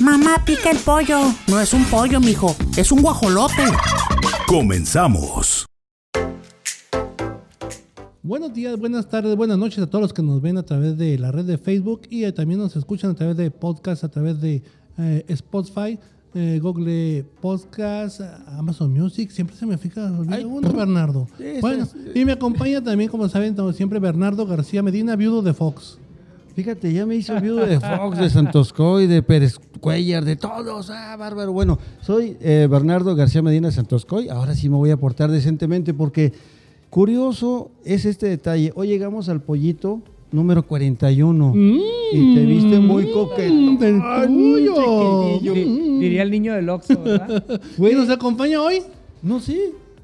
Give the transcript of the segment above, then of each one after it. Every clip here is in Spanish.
Mamá pica el pollo. No es un pollo, mijo. Es un guajolote. Comenzamos. Buenos días, buenas tardes, buenas noches a todos los que nos ven a través de la red de Facebook y eh, también nos escuchan a través de podcast, a través de eh, Spotify, eh, Google Podcast, Amazon Music. Siempre se me fija olvida uno, Bernardo. Bueno, y me acompaña también, como saben, como siempre, Bernardo García Medina, viudo de Fox. Fíjate, ya me hizo viudo de Fox, de Santos Coy, de Pérez Cuellar, de todos. Ah, bárbaro. Bueno, soy eh, Bernardo García Medina de Santos Coy. Ahora sí me voy a portar decentemente porque curioso es este detalle. Hoy llegamos al pollito número 41 y te viste muy coqueto. Del tuyo. Di- Diría el niño del Oxxo, ¿verdad? ¿nos acompaña hoy? No, sí.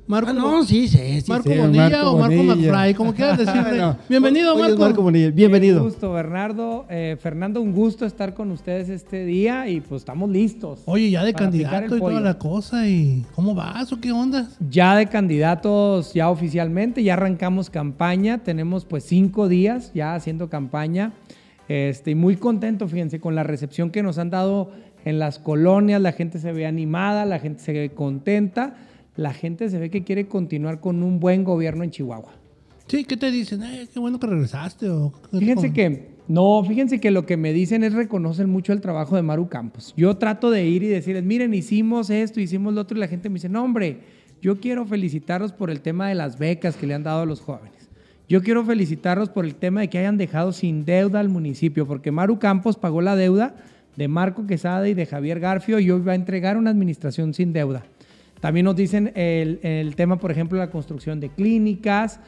Marco, Ah, no, sí, sí, sí. Marco sí, Bonilla o Marco Bonilla. McFly, como quieras decirle. No. Bienvenido, Hoy es Marco. Marco Bonilla. Qué Bienvenido. gusto, Bernardo. Eh, Fernando, un gusto estar con ustedes este día y pues estamos listos. Oye, ya de candidato y toda la cosa. ¿Y cómo vas o qué onda? Ya de candidatos, ya oficialmente, ya arrancamos campaña. Tenemos pues cinco días ya haciendo campaña. Este, y muy contento, fíjense, con la recepción que nos han dado en las colonias. La gente se ve animada, la gente se ve contenta, la gente se ve que quiere continuar con un buen gobierno en Chihuahua. Sí, ¿qué te dicen? Eh, qué bueno que regresaste. O, Fíjense que, no, fíjense que lo que me dicen es reconocen mucho el trabajo de Maru Campos. Yo trato de ir y decirles, miren, hicimos esto, hicimos lo otro, y la gente me dice, no, hombre, yo quiero felicitarlos por el tema de las becas que le han dado a los jóvenes. Yo quiero felicitarlos por el tema de que hayan dejado sin deuda al municipio, porque Maru Campos pagó la deuda de Marco Quesada y de Javier Garfio y hoy va a entregar una administración sin deuda. También nos dicen el, el tema, por ejemplo, la construcción de clínicas,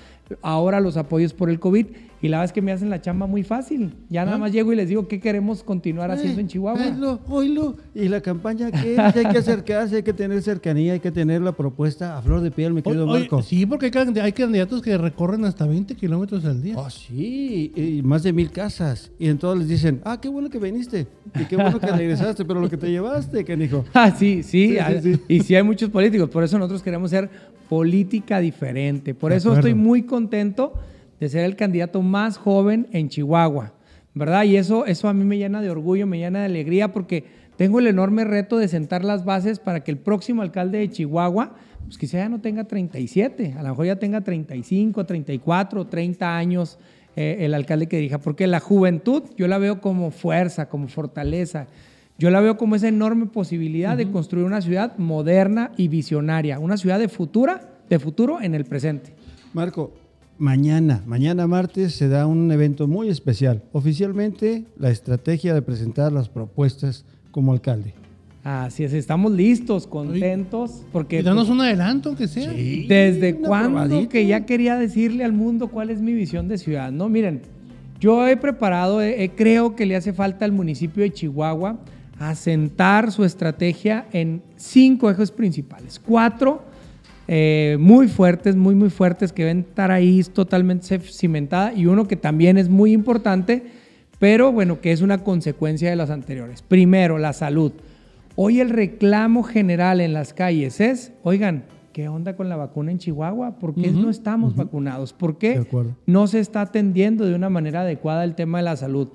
ahora los apoyos por el COVID, y la verdad es que me hacen la chamba muy fácil. Ya nada más llego y les digo qué queremos continuar haciendo en Chihuahua. Oílo, oílo. ¿Y la campaña qué? Hay que acercarse, hay que tener cercanía, hay que tener la propuesta a flor de piel, mi querido Oye, Marco. sí, porque hay, candi- hay candidatos que recorren hasta 20 kilómetros al día. Oh, sí, y más de mil casas. Y entonces les dicen, ah, qué bueno que viniste. Y qué bueno que regresaste, pero lo que te llevaste, canijo. Ah, sí, sí, Sí, ah, sí, sí. y sí hay muchos políticos, por eso nosotros queremos ser política diferente. Por De eso acuerdo. estoy muy contento de ser el candidato más joven en Chihuahua, ¿verdad? Y eso, eso a mí me llena de orgullo, me llena de alegría, porque tengo el enorme reto de sentar las bases para que el próximo alcalde de Chihuahua, pues quizá ya no tenga 37, a lo mejor ya tenga 35, 34, 30 años eh, el alcalde que dirija, porque la juventud yo la veo como fuerza, como fortaleza. Yo la veo como esa enorme posibilidad de construir una ciudad moderna y visionaria, una ciudad de futura, de futuro en el presente. Marco, mañana, mañana martes se da un evento muy especial. Oficialmente, la estrategia de presentar las propuestas como alcalde. Así es, estamos listos, contentos, porque Y danos un adelanto, aunque sea. desde una cuándo que ya quería decirle al mundo cuál es mi visión de ciudad. No, miren, yo he preparado, eh, creo que le hace falta al municipio de Chihuahua asentar su estrategia en cinco ejes principales. Cuatro eh, muy fuertes, muy, muy fuertes, que deben estar ahí totalmente cimentada, y uno que también es muy importante, pero bueno, que es una consecuencia de las anteriores. Primero, la salud. Hoy el reclamo general en las calles es, oigan, ¿qué onda con la vacuna en Chihuahua? ¿Por qué no estamos vacunados? ¿Por qué no se está atendiendo de una manera adecuada el tema de la salud?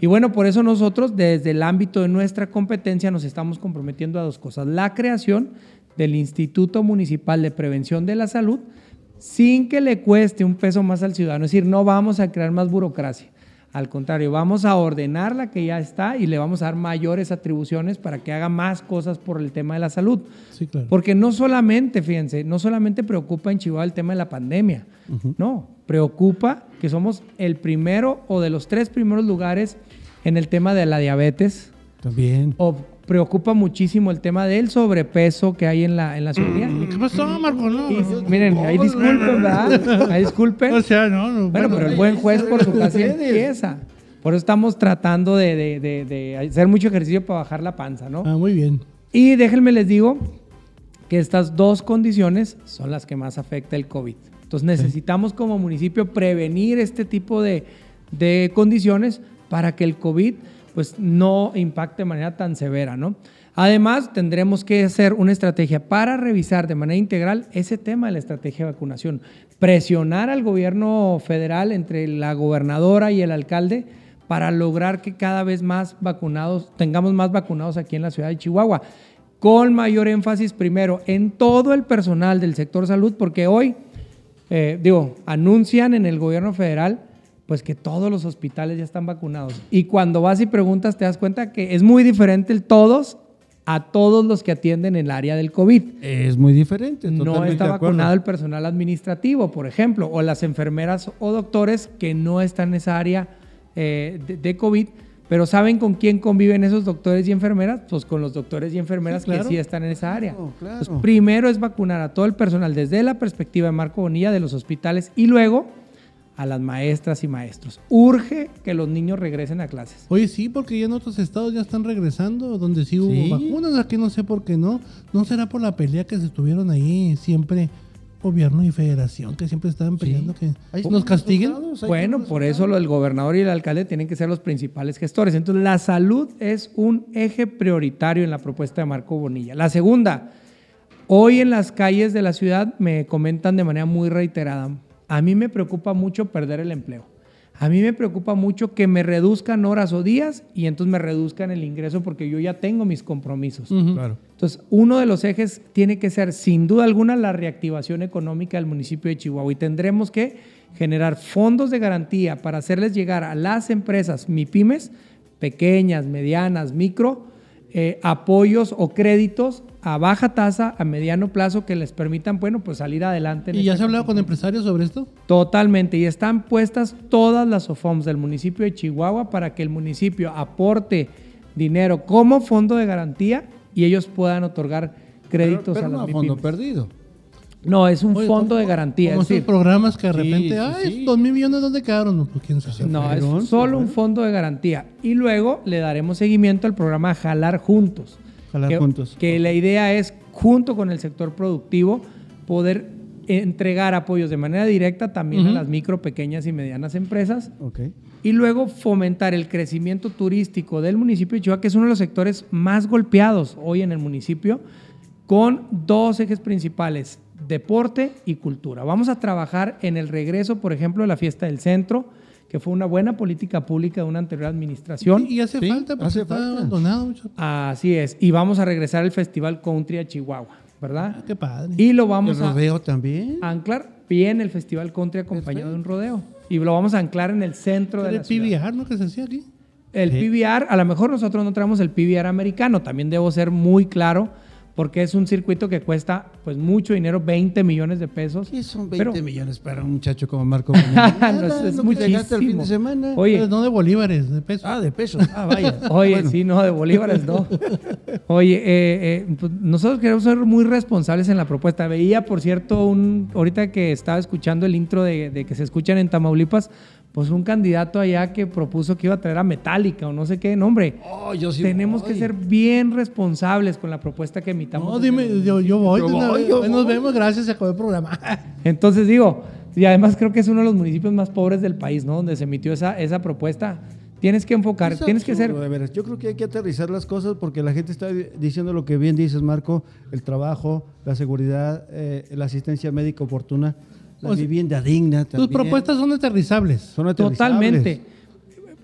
Y bueno, por eso nosotros desde el ámbito de nuestra competencia nos estamos comprometiendo a dos cosas. La creación del Instituto Municipal de Prevención de la Salud sin que le cueste un peso más al ciudadano. Es decir, no vamos a crear más burocracia. Al contrario, vamos a ordenar la que ya está y le vamos a dar mayores atribuciones para que haga más cosas por el tema de la salud. Sí, claro. Porque no solamente, fíjense, no solamente preocupa en Chihuahua el tema de la pandemia, no, preocupa que somos el primero o de los tres primeros lugares en el tema de la diabetes, También. o preocupa muchísimo el tema del sobrepeso que hay en la, en la ciudadanía. ¿Qué pasó, Marco? No, Y, miren, ahí disculpen, ¿verdad? Ahí disculpen. O sea, no, no, Bueno, bueno, pero el buen juez por su casa empieza. Por eso estamos tratando de, de- de- de hacer mucho ejercicio para bajar la panza, ¿no? Ah, muy bien. Y déjenme les digo que estas dos condiciones son las que más afecta el COVID. Entonces necesitamos como municipio prevenir este tipo de, de condiciones para que el COVID pues no impacte de manera tan severa, ¿no? Además, tendremos que hacer una estrategia para revisar de manera integral ese tema de la estrategia de vacunación. Presionar al gobierno federal entre la gobernadora y el alcalde para lograr que cada vez más vacunados, tengamos más vacunados aquí en la ciudad de Chihuahua. Con mayor énfasis primero en todo el personal del sector salud, porque hoy, eh, digo, anuncian en el gobierno federal pues que todos los hospitales ya están vacunados. Y cuando vas y preguntas te das cuenta que es muy diferente el todos a todos los que atienden en el área del COVID. Es muy diferente. No está vacunado el personal administrativo, por ejemplo, o las enfermeras o doctores que no están en esa área eh, de, de COVID, pero ¿saben con quién conviven esos doctores y enfermeras? Pues con los doctores y enfermeras Sí, claro. que sí están en esa área. Claro, claro. Entonces, primero es vacunar a todo el personal desde la perspectiva de Marco Bonilla de los hospitales y luego a las maestras y maestros. Urge que los niños regresen a clases. Oye, sí, porque ya en otros estados ya están regresando, donde sí hubo Sí. vacunas, aquí no sé por qué no. ¿No será por la pelea que se estuvieron ahí siempre, gobierno y federación, que siempre estaban peleando que nos castiguen? Bueno, por eso lo del gobernador y el alcalde tienen que ser los principales gestores. Entonces, la salud es un eje prioritario en la propuesta de Marco Bonilla. La segunda, hoy en las calles de la ciudad me comentan de manera muy reiterada, a mí me preocupa mucho perder el empleo. A mí me preocupa mucho que me reduzcan horas o días y entonces me reduzcan el ingreso porque yo ya tengo mis compromisos. Claro. Entonces, uno de los ejes tiene que ser, sin duda alguna, la reactivación económica del municipio de Chihuahua. Y tendremos que generar fondos de garantía para hacerles llegar a las empresas MIPIMES, pequeñas, medianas, micro, eh, apoyos o créditos a baja tasa, a mediano plazo, que les permitan, bueno, pues salir adelante. en ¿Y ya esta se ha hablado con empresarios sobre esto? Totalmente, y están puestas todas las OFOMs del municipio de Chihuahua para que el municipio aporte dinero como fondo de garantía y ellos puedan otorgar créditos pero, pero a las no fondo perdido. No, es un Oye, fondo ¿cómo- de garantía. Como es decir, esos programas que de repente, sí, ay, sí. dos mil millones, ¿dónde quedaron? No, pues quién sabe. no, es se solo un fondo de garantía. Y luego le daremos seguimiento al programa Jalar Juntos. Jalar que, Juntos. Que la idea es, junto con el sector productivo, poder entregar apoyos de manera directa también a las micro, pequeñas y medianas empresas y luego fomentar el crecimiento turístico del municipio de Chihuahua, que es uno de los sectores más golpeados hoy en el municipio, con dos ejes principales, deporte y cultura. Vamos a trabajar en el regreso, por ejemplo, de la fiesta del centro, que fue una buena política pública de una anterior administración. Y, y hace Sí, falta, porque hace está falta. abandonado mucho. Así es, y vamos a regresar al Festival Country a Chihuahua, ¿verdad? Ah, qué padre. Y lo El vamos a rodeo también. anclar bien el Festival Country acompañado de un rodeo. Y lo vamos a anclar en el centro de el la ciudad. PBR, ¿no? Que se hacía aquí. El PBR, a lo mejor nosotros no traemos el PBR americano, también debo ser muy claro, porque es un circuito que cuesta pues mucho dinero, 20 millones de pesos. ¿Qué son 20 Pero- millones para un muchacho como Marco? No, es- Nada, es lo que te gasta el fin muchísimo. de semana. Oye, no de bolívares, de pesos. Ah, de pesos. Ah, vaya. Oye, Bueno. sí, no, de bolívares no. Oye, eh, eh, pues, nosotros queremos ser muy responsables en la propuesta. Veía, por cierto, un ahorita que estaba escuchando el intro de, de que se escuchan en Tamaulipas, pues un candidato allá que propuso que iba a traer a Metallica o no sé qué nombre. Oh, yo sí Tenemos voy. que ser bien responsables con la propuesta que emitamos. No, el dime, yo, yo voy. Yo voy, yo Nos voy. vemos, gracias, se acabó el programa. Entonces digo, y además creo que es uno de los municipios más pobres del país, ¿no? Donde se emitió esa, esa propuesta. Tienes que enfocar, Es tienes que ser... absurdo, de veras. Yo creo que hay que aterrizar las cosas porque la gente está diciendo lo que bien dices, Marco, el trabajo, la seguridad, eh, la asistencia médica oportuna, la O sea, vivienda digna. Tus propuestas son aterrizables. son aterrizables. Totalmente.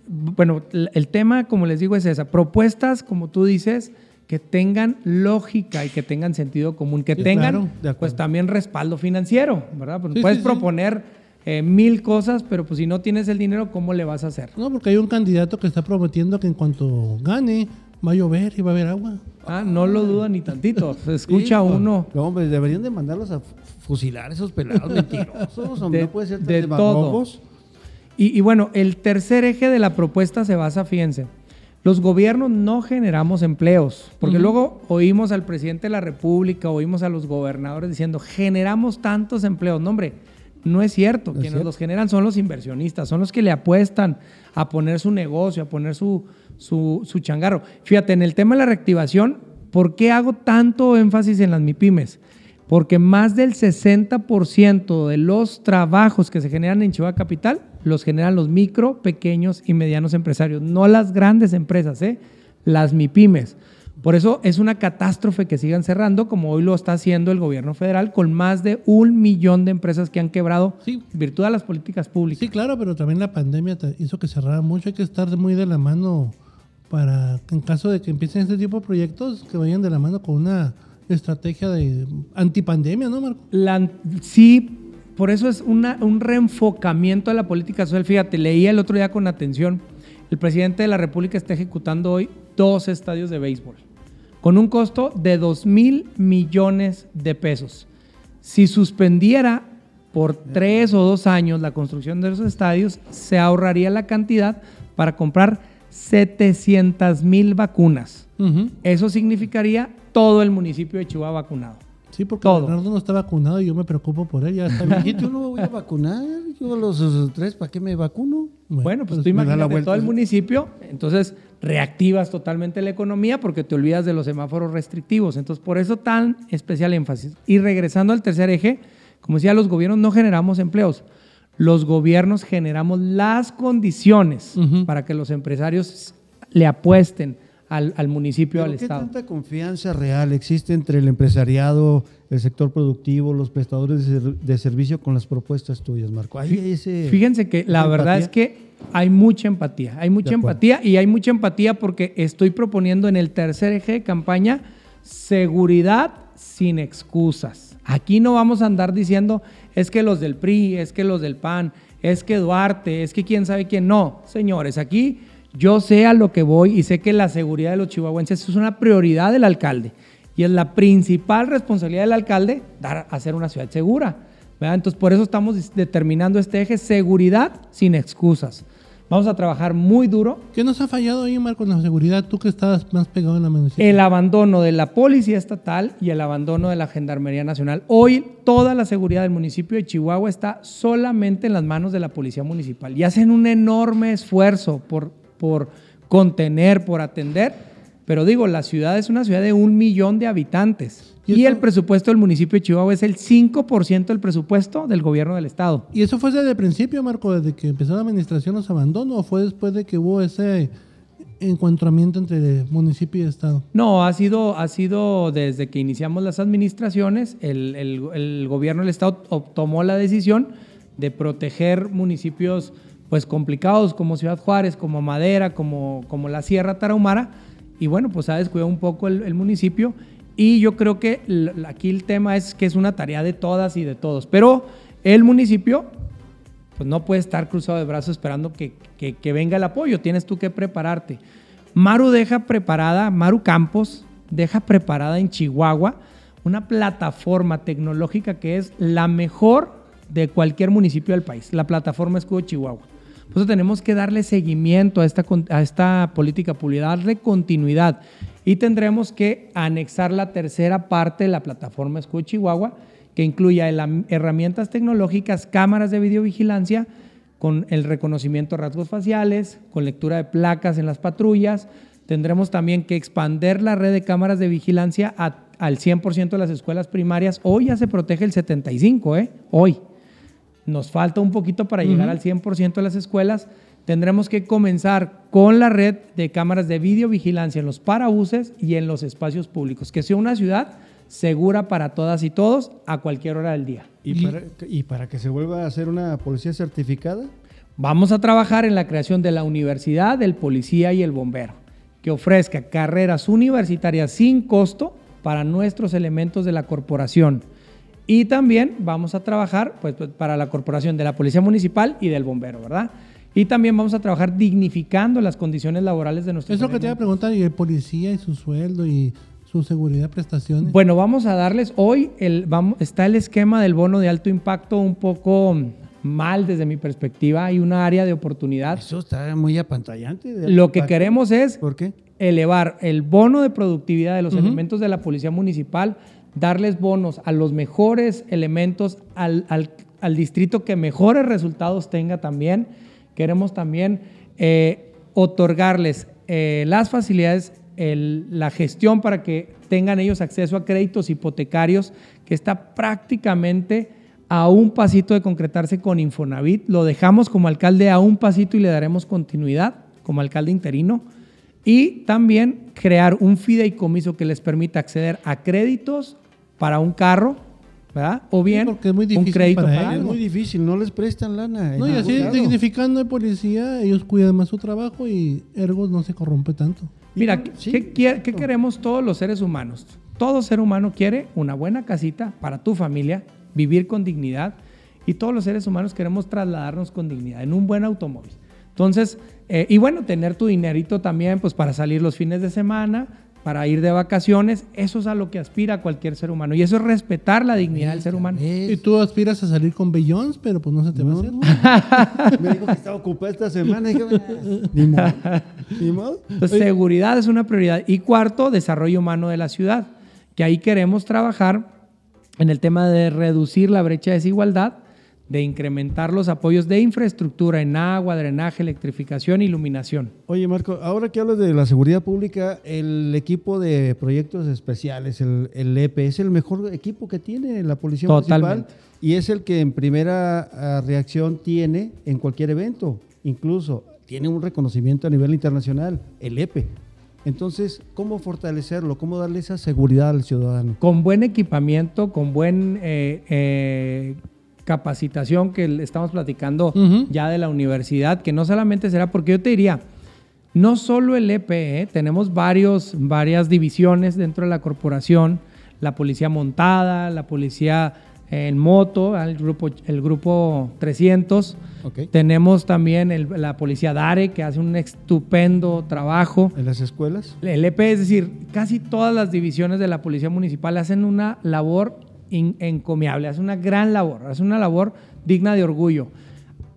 Bueno, el tema, como les digo, es esa. Propuestas, como tú dices, que tengan lógica y que tengan sentido común, que Sí, tengan, claro, pues también respaldo financiero, ¿verdad? Porque Sí, puedes sí, proponer eh, mil cosas, pero pues si no tienes el dinero, ¿cómo le vas a hacer? No, porque hay un candidato que está prometiendo que en cuanto gane va a llover y va a haber agua. Ah, no lo duda ni tantito. Se escucha uno. no, hombre, deberían de mandarlos a fusilar esos pelados mentirosos. hombre, De- no puede ser tan de demagogos. Y, y bueno, el tercer eje de la propuesta se basa, fíjense, los gobiernos no generamos empleos, porque luego oímos al presidente de la República, oímos a los gobernadores diciendo, generamos tantos empleos. No, hombre, No es cierto. ¿No es Quienes cierto? los generan son los inversionistas, son los que le apuestan a poner su negocio, a poner su, su, su changarro. Fíjate, en el tema de la reactivación, ¿por qué hago tanto énfasis en las MIPIMES? Porque más del 60% de los trabajos que se generan en Chihuahua Capital los generan los micro, pequeños y medianos empresarios, no las grandes empresas, ¿eh? las MIPIMES. Por eso es una catástrofe que sigan cerrando, como hoy lo está haciendo el gobierno federal, con más de un millón de empresas que han quebrado Sí. virtud de las políticas públicas. Sí, claro, pero también la pandemia hizo que cerrara mucho. Hay que estar muy de la mano para que en caso de que empiecen este tipo de proyectos, que vayan de la mano con una estrategia de antipandemia, ¿no, Marco? La- sí, por eso es una- un reenfocamiento de la política social. Fíjate, leía el otro día con atención, el presidente de la República está ejecutando hoy dos estadios de béisbol, con un costo de 2 mil millones de pesos. Si suspendiera por tres o dos años la construcción de esos estadios, se ahorraría la cantidad para comprar 700 mil vacunas. Eso significaría todo el municipio de Chihuahua vacunado. Sí, porque Todo. Bernardo no está vacunado y yo me preocupo por él. Ya está viejito. Yo no me voy a vacunar. Yo a los tres, ¿para qué me vacuno? Bueno, pues, tú me da la imagínate vuelta. todo el municipio, entonces reactivas totalmente la economía porque te olvidas de los semáforos restrictivos. Entonces, por eso tan especial énfasis. Y regresando al tercer eje, como decía, los gobiernos no generamos empleos. Los gobiernos generamos las condiciones para que los empresarios le apuesten al, al municipio, ¿Pero al ¿Qué Estado. tanta confianza real existe entre el empresariado, el sector productivo, los prestadores de, ser- de servicio con las propuestas tuyas, Marco? Hay ese- Fíjense que la verdad empatía. es que hay mucha empatía, hay mucha empatía y hay mucha empatía porque estoy proponiendo en el tercer eje de campaña seguridad sin excusas. Aquí no vamos a andar diciendo es que los del PRI, es que los del PAN, es que Duarte, es que quién sabe quién. No, señores, aquí yo sé a lo que voy y sé que la seguridad de los chihuahuenses es una prioridad del alcalde y es la principal responsabilidad del alcalde dar hacer una ciudad segura. ¿verdad? Entonces, por eso estamos determinando este eje, seguridad sin excusas. Vamos a trabajar muy duro. ¿Qué nos ha fallado ahí, Marco, en la seguridad? Tú que estás más pegado en la municipio. El abandono de la Policía Estatal y el abandono de la Gendarmería Nacional. Hoy toda la seguridad del municipio de Chihuahua está solamente en las manos de la Policía Municipal y hacen un enorme esfuerzo por, por contener, por atender. Pero digo, la ciudad es una ciudad de un millón de habitantes ¿Y el presupuesto del municipio de Chihuahua es el 5% del presupuesto del gobierno del estado. ¿Y eso fue desde el principio, Marco, desde que empezó la administración los abandonos o fue después de que hubo ese encontramiento entre municipio y estado? No, ha sido, ha sido desde que iniciamos las administraciones, el, el- el gobierno del Estado tomó la decisión de proteger municipios pues complicados como Ciudad Juárez, como Madera, como, como la Sierra Tarahumara, y bueno, pues ha descuidado un poco el, municipio, y yo creo que aquí el tema es que es una tarea de todas y de todos, pero el municipio pues no puede estar cruzado de brazos esperando que, que- que venga el apoyo, tienes tú que prepararte. Maru deja preparada, Maru Campos deja preparada en Chihuahua una plataforma tecnológica que es la mejor de cualquier municipio del país, la plataforma Escudo Chihuahua. Eso tenemos que darle seguimiento a esta, a esta política pública, darle continuidad y tendremos que anexar la tercera parte de la plataforma Escudo Chihuahua, que incluya herramientas tecnológicas, cámaras de videovigilancia, con el reconocimiento de rasgos faciales, con lectura de placas en las patrullas. Tendremos también que expander la red de cámaras de vigilancia al 100% de las escuelas primarias. Hoy ya se protege el 75%, ¿eh? Hoy. Nos falta un poquito para llegar al 100% de las escuelas. Tendremos que comenzar con la red de cámaras de videovigilancia en los parabuses y en los espacios públicos. Que sea una ciudad segura para todas y todos a cualquier hora del día. ¿Y, para, y para que se vuelva a hacer una policía certificada? Vamos a trabajar en la creación de la universidad del policía y el bombero, que ofrezca carreras universitarias sin costo para nuestros elementos de la corporación. Y también vamos a trabajar pues, pues, para la corporación de la Policía Municipal y del Bombero, ¿verdad? Y también vamos a trabajar dignificando las condiciones laborales de nuestros Es lo que te iba a preguntar, y el policía y su sueldo y su seguridad, prestaciones. Bueno, vamos a darles hoy, el, vamos, está el esquema del bono de alto impacto un poco mal desde mi perspectiva. Hay una área de oportunidad. Eso está muy apantallante. de Lo que queremos es ¿Por qué? elevar el bono de productividad de los elementos de la policía municipal darles bonos a los mejores elementos, al, al- distrito que mejores resultados tenga también. Queremos también eh, otorgarles eh, las facilidades, la gestión para que tengan ellos acceso a créditos hipotecarios, que está prácticamente a un pasito de concretarse con Infonavit. Lo dejamos como alcalde a un pasito y le daremos continuidad como alcalde interino. Y también crear un fideicomiso que les permita acceder a créditos para un carro, ¿verdad? O bien porque es muy un crédito para para, ellos, Es muy difícil, no les prestan lana. No, y así dignificando de policía, ellos cuidan más su trabajo y ergo no se corrompe tanto. Mira, sí, ¿qué, quiere- qué exacto. queremos todos los seres humanos? Todo ser humano quiere una buena casita para tu familia, vivir con dignidad y todos los seres humanos queremos trasladarnos con dignidad en un buen automóvil. Entonces, eh, y bueno, tener tu dinerito también pues para salir los fines de semana, para ir de vacaciones, eso es a lo que aspira cualquier ser humano y eso es respetar la dignidad del ser humano. Y tú aspiras a salir con Beyoncé, pero pues no se te va a hacer. Me dijo que estaba ocupada esta semana. y dije, "Ah, ni modo. Ni modo. Entonces, seguridad es una prioridad. Y cuarto, desarrollo humano de la ciudad, que ahí queremos trabajar en el tema de reducir la brecha de desigualdad, de incrementar los apoyos de infraestructura en agua, drenaje, electrificación, iluminación. Oye, Marco, ahora que hablas de la seguridad pública, el equipo de proyectos especiales, el, el EPE, es el mejor equipo que tiene la Policía Totalmente. Municipal y es el que en primera ah, reacción tiene en cualquier evento. Incluso tiene un reconocimiento a nivel internacional, el EPE. Entonces, ¿cómo fortalecerlo? ¿Cómo darle esa seguridad al ciudadano? Con buen equipamiento, con buen eh, eh, capacitación que estamos platicando ya de la universidad, que no solamente será, porque yo te diría, no solo el EPE, ¿eh? tenemos varios, varias divisiones dentro de la corporación, la policía montada, la policía en moto, el grupo, el grupo 300, Ok. tenemos también el- la policía DARE, que hace un estupendo trabajo. ¿En las escuelas? El EP, es decir, casi todas las divisiones de la Policía Municipal hacen una labor encomiable, hacen una gran labor, hacen una labor digna de orgullo.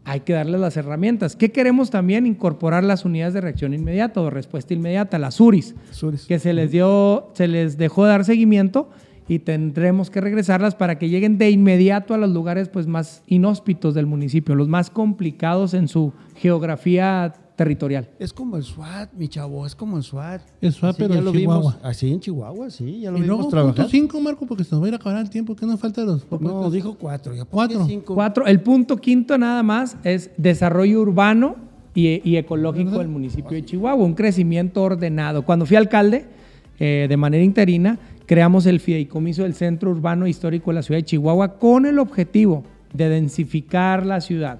Hay que darles las herramientas. ¿Qué queremos también? Incorporar las unidades de reacción inmediata o respuesta inmediata, las URIs, Suris. que se les dio, se les dejó de dar seguimiento y tendremos que regresarlas para que lleguen de inmediato a los lugares pues, más inhóspitos del municipio, los más complicados en su geografía territorial. Es como el SWAT, mi chavo, es como el SWAT. El SWAT, Así pero ya en lo Chihuahua. vimos. Así en Chihuahua, sí, ya lo Y vimos luego trabajar. punto 5, Marco, porque se nos va a ir a acabar el tiempo. ¿Qué nos falta de los No, dijo cuatro. Ya Cuatro. cinco. Cuatro. El punto quinto nada más es desarrollo urbano y, y ecológico del municipio de Chihuahua, un crecimiento ordenado. Cuando fui alcalde, eh, de manera interina, creamos el fideicomiso del Centro Urbano Histórico de la ciudad de Chihuahua con el objetivo de densificar la ciudad,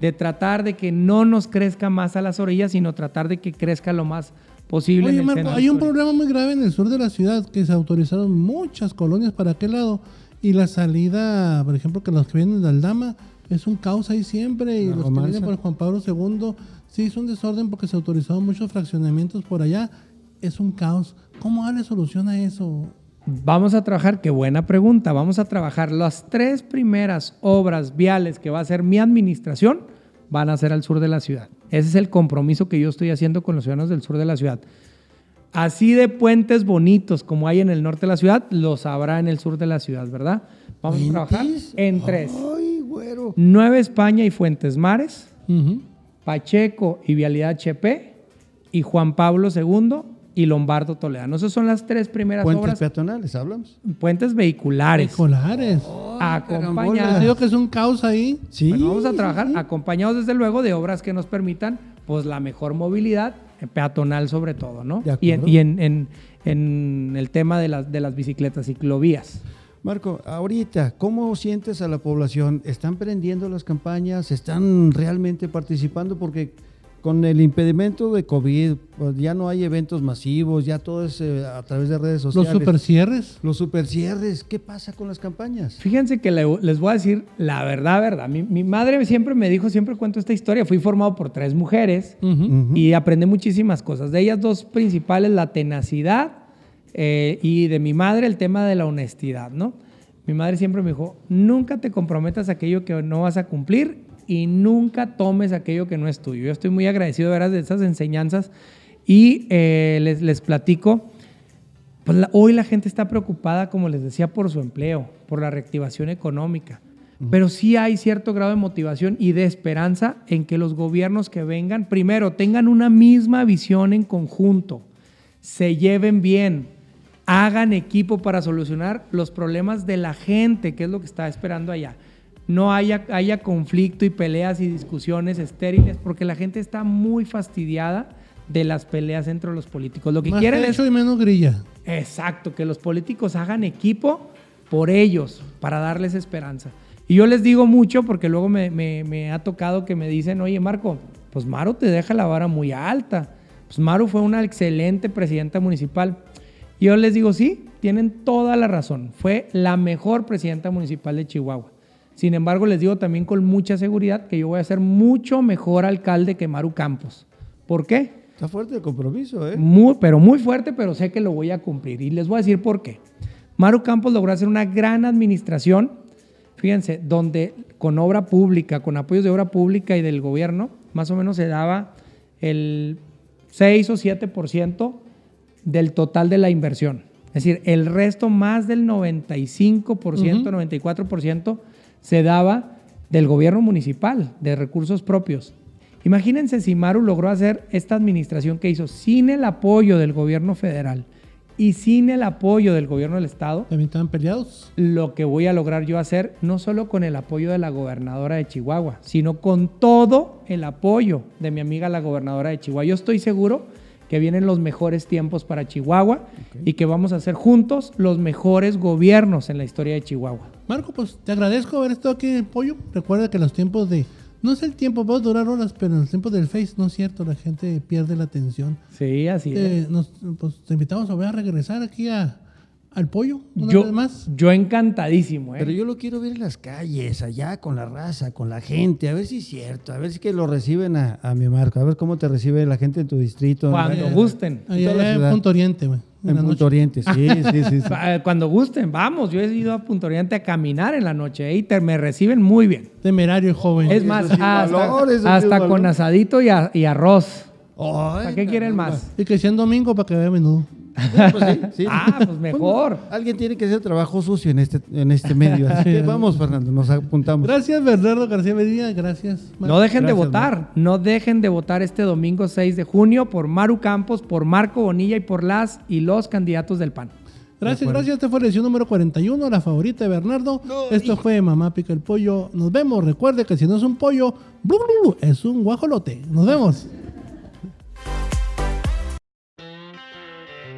de tratar de que no nos crezca más a las orillas, sino tratar de que crezca lo más posible. Oye, en el Marco, hay un problema muy grave en el sur de la ciudad que se autorizaron muchas colonias para aquel lado y la salida, por ejemplo, que los que vienen de Aldama es un caos ahí siempre y La los que vienen por Juan Pablo II sí es un desorden porque se autorizaron muchos fraccionamientos por allá. Es un caos. ¿Cómo darle solución a eso? Vamos a trabajar, qué buena pregunta, vamos a trabajar las tres primeras obras viales que va a hacer mi administración, van a ser al sur de la ciudad. Ese es el compromiso que yo estoy haciendo con los ciudadanos del sur de la ciudad. Así de puentes bonitos como hay en el norte de la ciudad, los habrá en el sur de la ciudad, ¿verdad? Vamos a trabajar en tres. Ay, güero. Nueva España y Fuentes Mares. Pacheco y Vialidad HP, y Juan Pablo II y Lombardo Toledano. Esas son las tres primeras Puentes obras peatonales, hablamos. puentes vehiculares. Escolares. acompañadas. Te digo que es un caos ahí. Sí. Bueno, vamos a trabajar acompañados desde luego de obras que nos permitan pues la mejor movilidad eh, peatonal sobre todo, ¿no? De Y, en, acuerdo. y en- en- en el tema de las, de las bicicletas ciclovías. Marco, ahorita, ¿cómo sientes a la población? ¿Están prendiendo las campañas? ¿Están realmente participando? Porque con el impedimento de COVID, pues ya no hay eventos masivos, ya todo es eh, a través de redes Los sociales. super cierres. Los supercierres, ¿qué pasa con las campañas? Fíjense que le- les voy a decir la verdad, verdad. Mi, mi madre siempre me dijo, siempre cuento esta historia. Fui formado por tres mujeres y aprendí muchísimas cosas. De ellas dos principales, la tenacidad eh, y de mi madre el tema de la honestidad, ¿no? Mi madre siempre me dijo, nunca te comprometas a aquello que no vas a cumplir y nunca tomes aquello que no es tuyo. Yo estoy muy agradecido de veras de esas enseñanzas y eh, les, les platico. Pues la- hoy la gente está preocupada, como les decía, por su empleo, por la reactivación económica. Pero sí hay cierto grado de motivación y de esperanza en que los gobiernos que vengan, primero, tengan una misma visión en conjunto, se lleven bien, hagan equipo para solucionar los problemas de la gente, que es lo que está esperando allá. No haya, haya conflicto y peleas y discusiones estériles, porque la gente está muy fastidiada de las peleas entre los políticos. Lo que Más quieren es y menos grilla. Exacto, que los políticos hagan equipo por ellos, para darles esperanza. Y yo les digo mucho porque luego me, me- me ha tocado que me dicen, oye Marco, pues Maru te deja la vara muy alta. Pues Maru fue una excelente presidenta municipal. Y yo les digo, sí, tienen toda la razón. Fue la mejor presidenta municipal de Chihuahua. Sin embargo, les digo también con mucha seguridad que yo voy a ser mucho mejor alcalde que Maru Campos. ¿Por qué? Está fuerte el compromiso, ¿eh? Muy, pero muy fuerte, pero sé que lo voy a cumplir. Y les voy a decir por qué. Maru Campos logró hacer una gran administración, fíjense, donde con obra pública, con apoyos de obra pública y del gobierno, más o menos se daba el 6 o 7% del total de la inversión. Es decir, el resto, más del 95%, 94%, se daba del gobierno municipal, de recursos propios. Imagínense si Maru logró hacer esta administración que hizo sin el apoyo del gobierno federal y sin el apoyo del gobierno del estado, También estaban peleados. lo que voy a lograr yo hacer, no solo con el apoyo de la gobernadora de Chihuahua, sino con todo el apoyo de mi amiga la gobernadora de Chihuahua. Yo estoy seguro que vienen los mejores tiempos para Chihuahua y que vamos a hacer juntos los mejores gobiernos en la historia de Chihuahua. Marco, pues te agradezco haber estado aquí en el pollo. Recuerda que los tiempos de. No es el tiempo, puede durar horas, pero en los tiempos del Face no es cierto, la gente pierde la atención. Sí, así es. Eh, nos, pues te invitamos a volver a regresar aquí a, al pollo una Yo, vez más. yo encantadísimo, ¿eh? Pero yo lo quiero ver en las calles, allá con la raza, con la gente, a ver si es cierto, a ver si que lo reciben a, a mi Marco, a ver cómo te recibe la gente en tu distrito. Cuando en, gusten. Allá en. Punto Oriente, güey. en Punto noche. Oriente, sí, sí, sí. eh, Cuando gusten, vamos. Yo he ido a Punto Oriente a caminar en la noche ¿eh? y te- me reciben muy bien. Temerario joven. Es más, hasta, valor, valor. con asadito y, a- y arroz. Ay, ¿Para qué quieren más? Y que sea en domingo para que vea a Pues sí, sí. Ah, pues mejor. Alguien tiene que hacer trabajo sucio en este, en este medio. Así que vamos, Fernando, nos apuntamos. Gracias, Bernardo García Medina. Gracias. No dejen de votar. No dejen de votar este domingo 6 de junio por Maru Campos, por Marco Bonilla y por las y los candidatos del PAN. Gracias, gracias. Esta fue la edición número 41, la favorita de Bernardo. Esto fue Mamá Pica el Pollo. Nos vemos. Recuerde que si no es un pollo, blu, blu, blu, es un guajolote. Nos vemos.